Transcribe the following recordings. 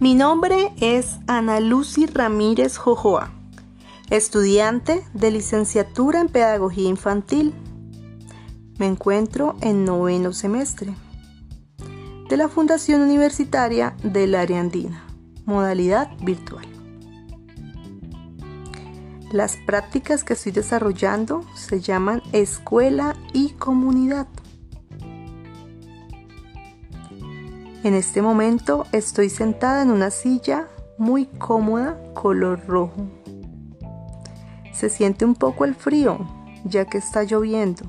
Mi nombre es Ana Lucy Ramírez Jojoa, estudiante de licenciatura en Pedagogía Infantil. Me encuentro en noveno semestre de la Fundación Universitaria del Área Andina, modalidad virtual. Las prácticas que estoy desarrollando se llaman escuela y comunidad. En este momento estoy sentada en una silla muy cómoda color rojo. Se siente un poco el frío ya que está lloviendo.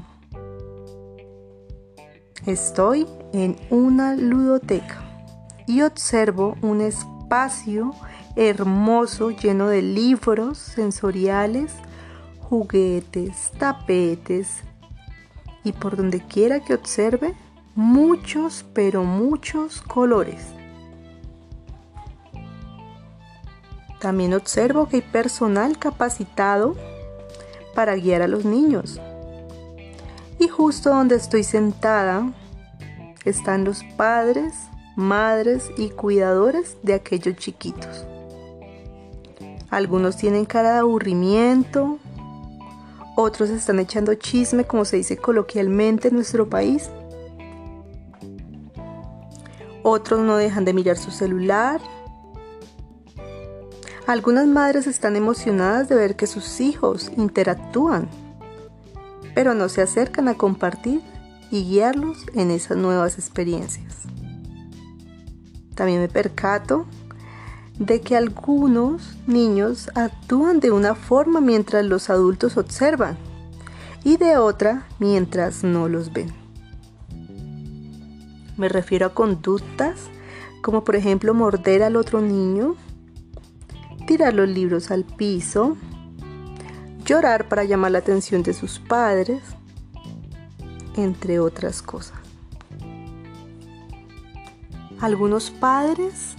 Estoy en una ludoteca y observo un espacio hermoso lleno de libros sensoriales, juguetes, tapetes y por donde quiera que observe muchos, pero muchos colores. También observo que hay personal capacitado para guiar a los niños. Y justo donde estoy sentada están los padres, madres y cuidadores de aquellos chiquitos. Algunos tienen cara de aburrimiento, otros están echando chisme como se dice coloquialmente en nuestro país otros no dejan de mirar su celular. Algunas madres están emocionadas de ver que sus hijos interactúan, pero no se acercan a compartir y guiarlos en esas nuevas experiencias. También me percato de que algunos niños actúan de una forma mientras los adultos observan y de otra mientras no los ven. Me refiero a conductas como por ejemplo morder al otro niño, tirar los libros al piso, llorar para llamar la atención de sus padres, entre otras cosas. Algunos padres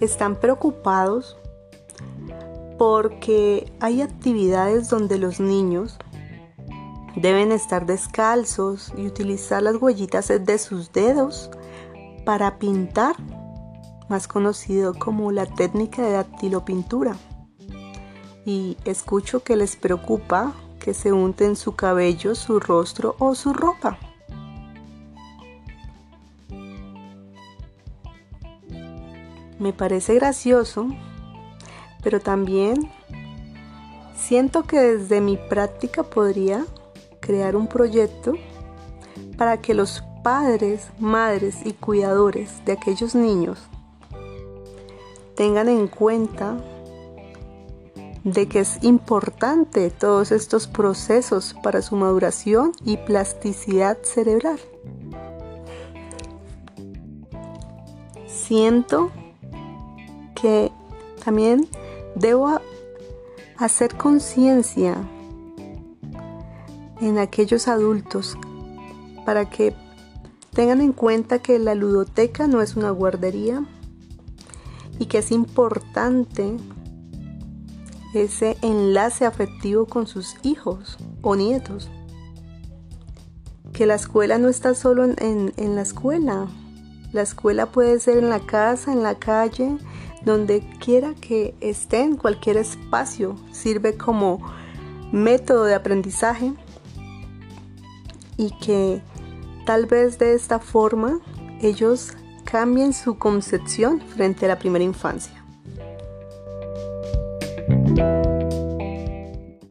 están preocupados porque hay actividades donde los niños Deben estar descalzos y utilizar las huellitas de sus dedos para pintar, más conocido como la técnica de dactilopintura. Y escucho que les preocupa que se unten su cabello, su rostro o su ropa. Me parece gracioso, pero también siento que desde mi práctica podría crear un proyecto para que los padres, madres y cuidadores de aquellos niños tengan en cuenta de que es importante todos estos procesos para su maduración y plasticidad cerebral. Siento que también debo hacer conciencia en aquellos adultos para que tengan en cuenta que la ludoteca no es una guardería y que es importante ese enlace afectivo con sus hijos o nietos. Que la escuela no está solo en, la escuela. La escuela puede ser en la casa, en la calle, donde quiera que esté, en cualquier espacio. Sirve como método de aprendizaje y que tal vez de esta forma ellos cambien su concepción frente a la primera infancia.